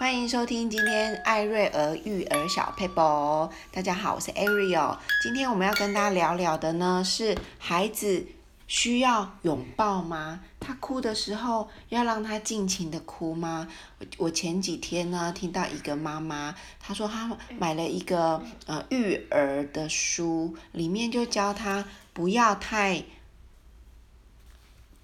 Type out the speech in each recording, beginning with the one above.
欢迎收听今天艾瑞儿育儿小撇步。大家好，我是 Ariel。今天我们要跟大家聊聊的呢，是孩子需要拥抱吗？他哭的时候要让他尽情的哭吗？我前几天呢听到一个妈妈，她说她买了一个呃育儿的书，里面就教他不要太。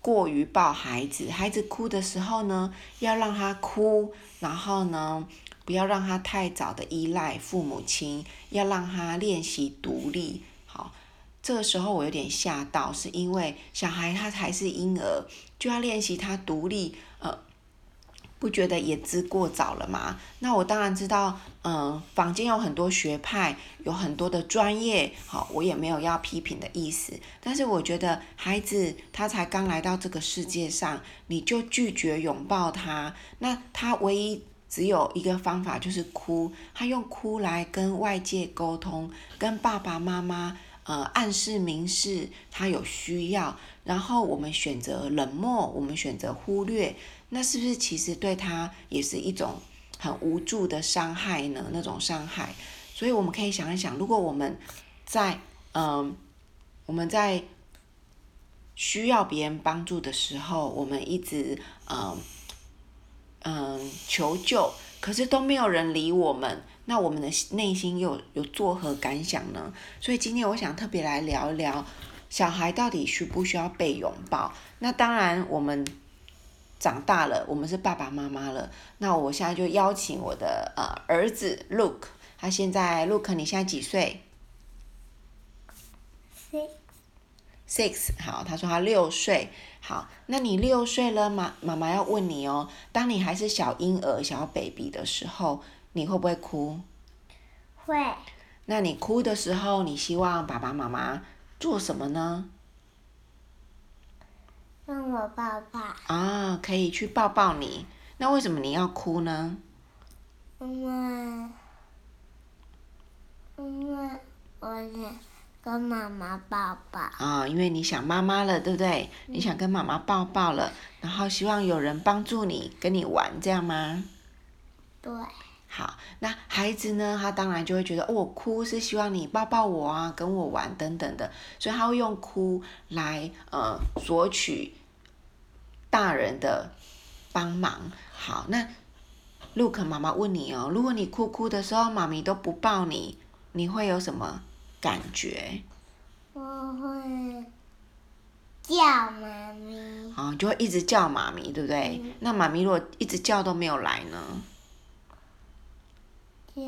过于抱孩子，孩子哭的时候呢，要让他哭，然后呢，不要让他太早的依赖父母亲，要让他练习独立。好，这个时候我有点吓到，是因为小孩他还是婴儿，就要练习他独立，不觉得言之过早了吗？那我当然知道，嗯，坊间有很多学派，有很多的专业，好，我也没有要批评的意思。但是我觉得孩子他才刚来到这个世界上，你就拒绝拥抱他，那他唯一只有一个方法就是哭，他用哭来跟外界沟通，跟爸爸妈妈呃暗示明示他有需要，然后我们选择冷漠，我们选择忽略。那是不是其实对他也是一种很无助的伤害呢？那种伤害，所以我们可以想一想，如果我们在嗯，我们在需要别人帮助的时候，我们一直嗯嗯求救，可是都没有人理我们，那我们的内心又有作何感想呢？所以今天我想特别来聊一聊，小孩到底需不需要被拥抱？那当然我们。长大了，我们是爸爸妈妈了。那我现在就邀请我的呃儿子 Luke，他现在 Luke，你现在几岁？Six。Six，好，他说他六岁。好，那你六岁了吗？妈妈要问你哦，当你还是小婴儿、小 baby 的时候，你会不会哭？会。那你哭的时候，你希望爸爸妈妈做什么呢？让我抱抱。啊，可以去抱抱你。那为什么你要哭呢？因为，因为我想跟妈妈抱抱。啊，因为你想妈妈了，对不对？嗯。你想跟妈妈抱抱了，然后希望有人帮助你，跟你玩，这样吗？对。好，那孩子呢？他当然就会觉得，哦，我哭是希望你抱抱我啊，跟我玩等等的，所以他会用哭来呃索取大人的帮忙。好，那 Luke 妈妈问你哦，如果你哭哭的时候，妈咪都不抱你，你会有什么感觉？我会叫妈咪。啊，就会一直叫妈咪，对不对？嗯。那妈咪如果一直叫都没有来呢？就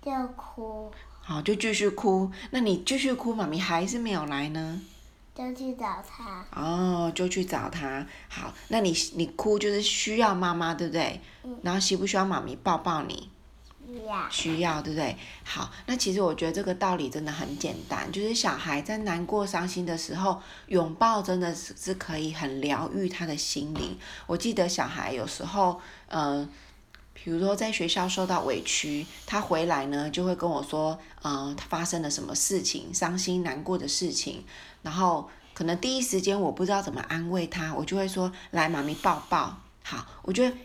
就哭，好，就继续哭。那你继续哭，妈咪还是没有来呢？就去找他。哦，就去找他。好，那你你哭就是需要妈妈，对不对？嗯。然后需不需要妈咪抱抱你？需要。需要，对不对？好，那其实我觉得这个道理真的很简单，就是小孩在难过、伤心的时候，拥抱真的是是可以很疗愈他的心灵。我记得小孩有时候，嗯、呃。比如说在学校受到委屈，他回来呢就会跟我说，嗯、呃，他发生了什么事情，伤心难过的事情，然后可能第一时间我不知道怎么安慰他，我就会说，来，妈咪抱抱。好，我觉得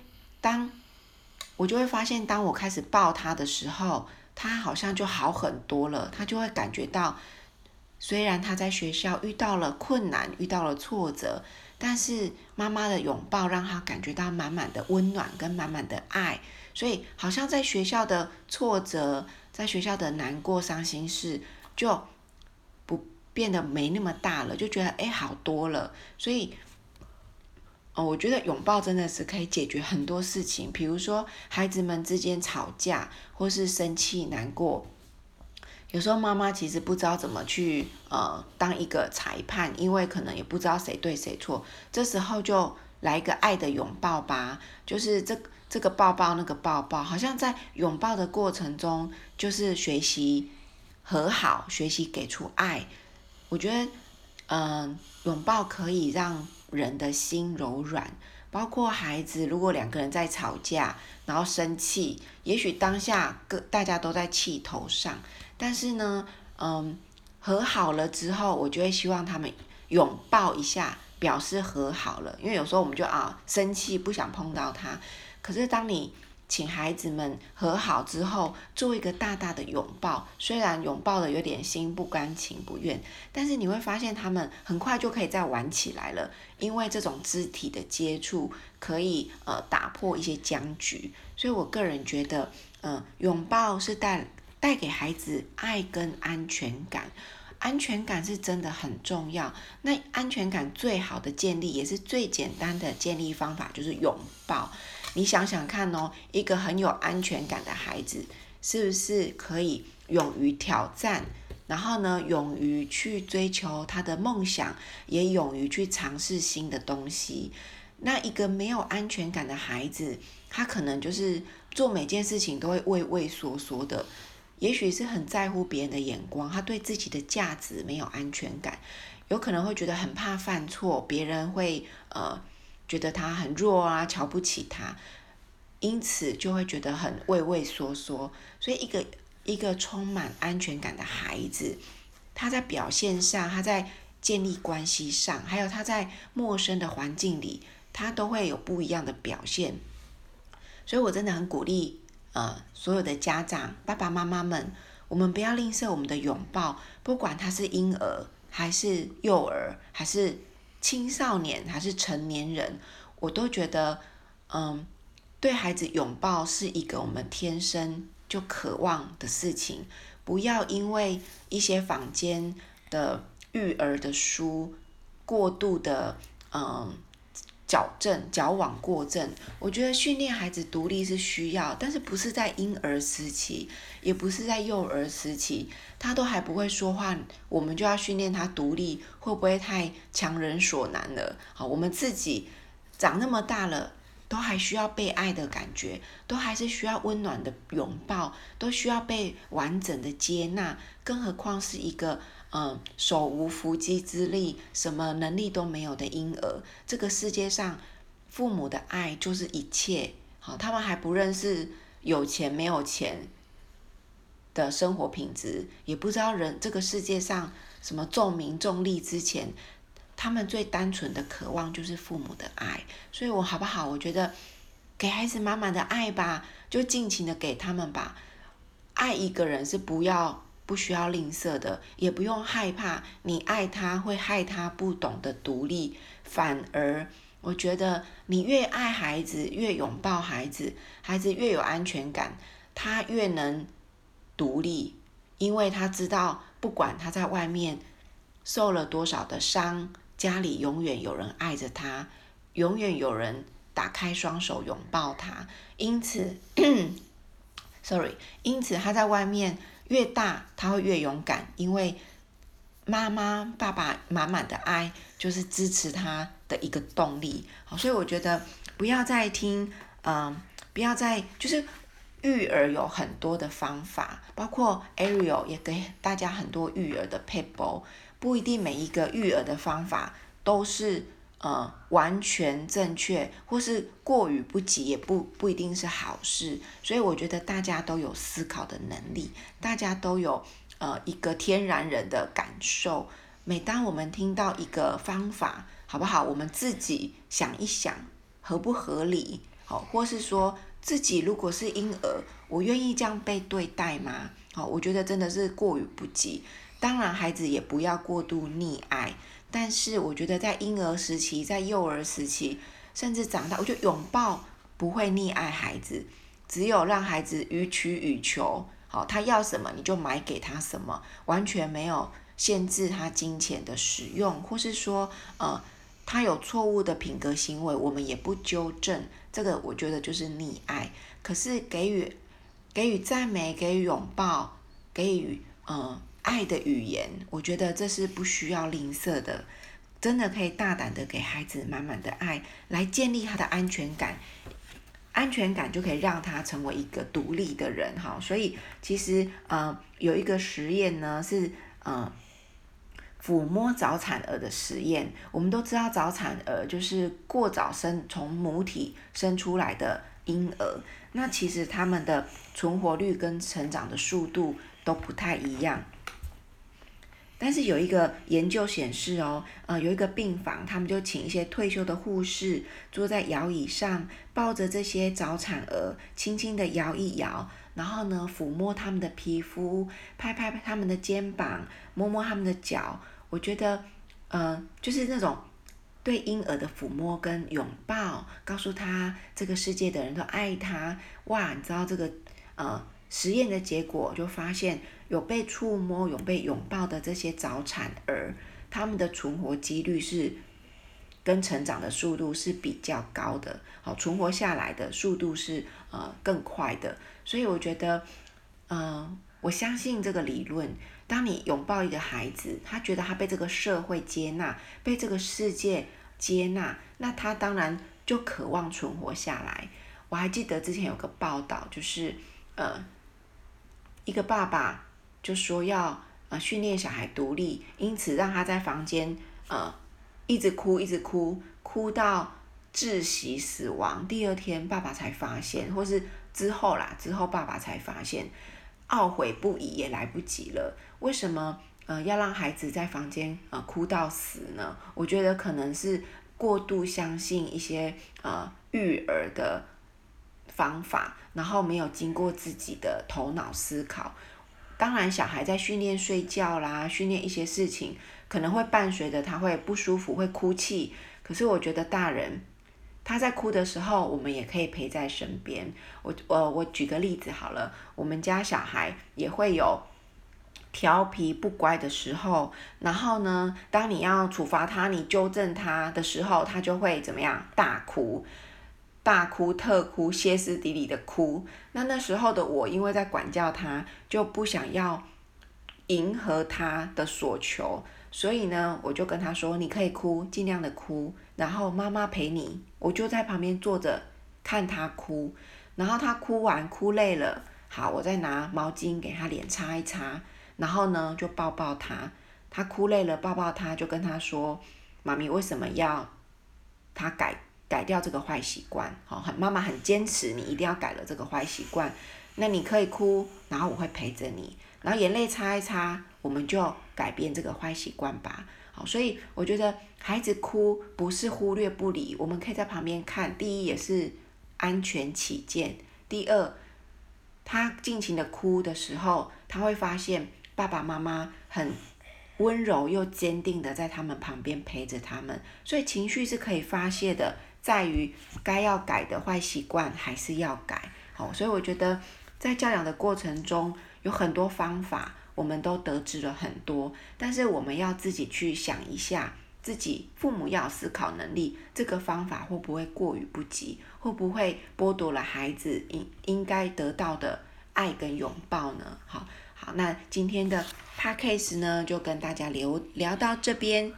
当，我就会发现，当我开始抱他的时候，他好像就好很多了，他就会感觉到，虽然他在学校遇到了困难，遇到了挫折。但是妈妈的拥抱让他感觉到满满的温暖跟满满的爱，所以好像在学校的挫折，在学校的难过、伤心事就不变得没那么大了，就觉得哎好多了。所以，哦，我觉得拥抱真的是可以解决很多事情，比如说孩子们之间吵架或是生气难过。有时候妈妈其实不知道怎么去呃当一个裁判，因为可能也不知道谁对谁错。这时候就来一个爱的拥抱吧，就是这这个抱抱那个抱抱，好像在拥抱的过程中，就是学习和好，学习给出爱。我觉得，嗯、拥抱可以让人的心柔软，包括孩子，如果两个人在吵架，然后生气，也许当下各大家都在气头上。但是呢，嗯，和好了之后，我就会希望他们拥抱一下表示和好了，因为有时候我们就啊生气不想碰到他，可是当你请孩子们和好之后，做一个大大的拥抱，虽然拥抱的有点心不甘情不愿，但是你会发现他们很快就可以再玩起来了，因为这种肢体的接触可以呃打破一些僵局，所以我个人觉得，嗯、拥抱是带带给孩子爱跟安全感。安全感是真的很重要。那安全感最好的建立，也是最简单的建立方法，就是拥抱。你想想看哦，一个很有安全感的孩子，是不是可以勇于挑战？然后呢，勇于去追求他的梦想，也勇于去尝试新的东西。那一个没有安全感的孩子，他可能就是做每件事情都会畏畏缩缩的。也许是很在乎别人的眼光，他对自己的价值没有安全感，有可能会觉得很怕犯错，别人会呃觉得他很弱啊，瞧不起他，因此就会觉得很畏畏缩缩。所以一个一个充满安全感的孩子，他在表现上，他在建立关系上，还有他在陌生的环境里，他都会有不一样的表现。所以我真的很鼓励。呃，所有的家长、爸爸妈妈们，我们不要吝啬我们的拥抱，不管他是婴儿，还是幼儿，还是青少年，还是成年人，我都觉得，嗯，对孩子拥抱是一个我们天生就渴望的事情。不要因为一些坊间的育儿的书过度的，嗯。矫正矫枉过正，我觉得训练孩子独立是需要，但是不是在婴儿时期，也不是在幼儿时期，他都还不会说话，我们就要训练他独立，会不会太强人所难了？好，我们自己长那么大了，都还需要被爱的感觉，都还是需要温暖的拥抱，都需要被完整的接纳，更何况是一个。嗯，手无缚鸡之力，什么能力都没有的婴儿，这个世界上，父母的爱就是一切。好，他们还不认识有钱没有钱的生活品质，也不知道人这个世界上什么重名重利之前，他们最单纯的渴望就是父母的爱。所以我好不好？我觉得给孩子满满的爱吧，就尽情的给他们吧。爱一个人是不要。不需要吝啬的，也不用害怕你爱他会害他不懂得独立。反而，我觉得你越爱孩子，越拥抱孩子，孩子越有安全感，他越能独立，因为他知道，不管他在外面受了多少的伤，家里永远有人爱着他，永远有人打开双手拥抱他。因此，sorry，因此他在外面。越大，他会越勇敢，因为妈妈、爸爸满满的爱就是支持他的一个动力。好，所以我觉得不要再听，嗯、不要再就是育儿有很多的方法，包括 Ariel 也给大家很多育儿的撇步，不一定每一个育儿的方法都是。呃，完全正确，或是过犹不及，也不不一定是好事。所以我觉得大家都有思考的能力，大家都有呃一个天然人的感受。每当我们听到一个方法，好不好？我们自己想一想，合不合理？好，或是说自己如果是婴儿，我愿意这样被对待吗？好，我觉得真的是过犹不及。当然，孩子也不要过度溺爱。但是我觉得在婴儿时期，在幼儿时期，甚至长大，我觉得拥抱不会溺爱孩子，只有让孩子予取予求，好，他要什么你就买给他什么，完全没有限制他金钱的使用，或是说，呃，他有错误的品格行为，我们也不纠正，这个我觉得就是溺爱。可是给予给予赞美，给予拥抱，给予呃。爱的语言，我觉得这是不需要吝啬的，真的可以大胆的给孩子满满的爱，来建立他的安全感，安全感就可以让他成为一个独立的人哈。所以其实呃有一个实验呢是呃抚摸早产儿的实验，我们都知道早产儿就是过早生从母体生出来的婴儿，那其实他们的存活率跟成长的速度都不太一样。但是有一个研究显示哦，呃，有一个病房，他们就请一些退休的护士坐在摇椅上，抱着这些早产儿，轻轻的摇一摇，然后呢，抚摸他们的皮肤，拍拍他们的肩膀，摸摸他们的脚。我觉得，呃，就是那种对婴儿的抚摸跟拥抱，告诉他这个世界的人都爱他。哇，你知道这个，呃。实验的结果就发现，有被触摸、有被拥抱的这些早产儿，他们的存活几率是跟成长的速度是比较高的，好，存活下来的速度是呃更快的。所以我觉得，嗯、我相信这个理论。当你拥抱一个孩子，他觉得他被这个社会接纳，被这个世界接纳，那他当然就渴望存活下来。我还记得之前有个报道，就是呃。一个爸爸就说要呃训练小孩独立，因此让他在房间呃一直哭一直哭，哭到窒息死亡。第二天爸爸才发现，或是之后啦，之后爸爸才发现，懊悔不已也来不及了。为什么呃要让孩子在房间呃哭到死呢？我觉得可能是过度相信一些呃育儿的。方法，然后没有经过自己的头脑思考。当然，小孩在训练睡觉啦，训练一些事情，可能会伴随着他会不舒服，会哭泣。可是我觉得大人他在哭的时候，我们也可以陪在身边。我我我举个例子好了，我们家小孩也会有调皮不乖的时候，然后呢，当你要处罚他，你纠正他的时候，他就会怎么样？大哭。大哭特哭，歇斯底里的哭。那那时候的我，因为在管教他，就不想要迎合他的所求，所以呢，我就跟他说：“你可以哭，尽量的哭，然后妈妈陪你。”我就在旁边坐着看他哭，然后他哭完哭累了，好，我再拿毛巾给他脸擦一擦，然后呢就抱抱他。他哭累了，抱抱他，就跟他说：“妈咪为什么要他改？”改掉这个坏习惯，好，很妈妈很坚持，你一定要改了这个坏习惯。那你可以哭，然后我会陪着你，然后眼泪擦一擦，我们就改变这个坏习惯吧。好，所以我觉得孩子哭不是忽略不理，我们可以在旁边看。第一也是安全起见，第二他尽情的哭的时候，他会发现爸爸妈妈很温柔又坚定的在他们旁边陪着他们，所以情绪是可以发泄的。在于该要改的坏习惯还是要改，好，所以我觉得在教养的过程中有很多方法，我们都得知了很多，但是我们要自己去想一下，自己父母要思考能力，这个方法会不会过于不及，会不会剥夺了孩子应应该得到的爱跟拥抱呢？好，好，那今天的 podcast 呢就跟大家聊聊到这边。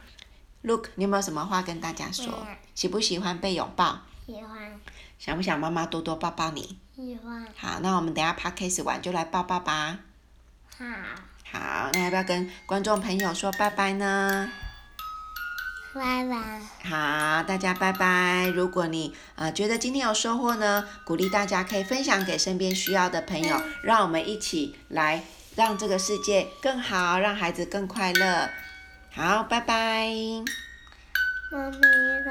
Look，你有没有什么话跟大家说？嗯、喜不喜欢被拥抱？喜欢。想不想妈妈多多抱抱你？喜欢。好，那我们等下 podcast 完就来抱抱吧。好。好，那要不要跟观众朋友说拜拜呢？拜拜。好，大家拜拜。如果你呃觉得今天有收获呢，鼓励大家可以分享给身边需要的朋友，嗯、让我们一起来让这个世界更好，让孩子更快乐。好，拜拜。妈咪。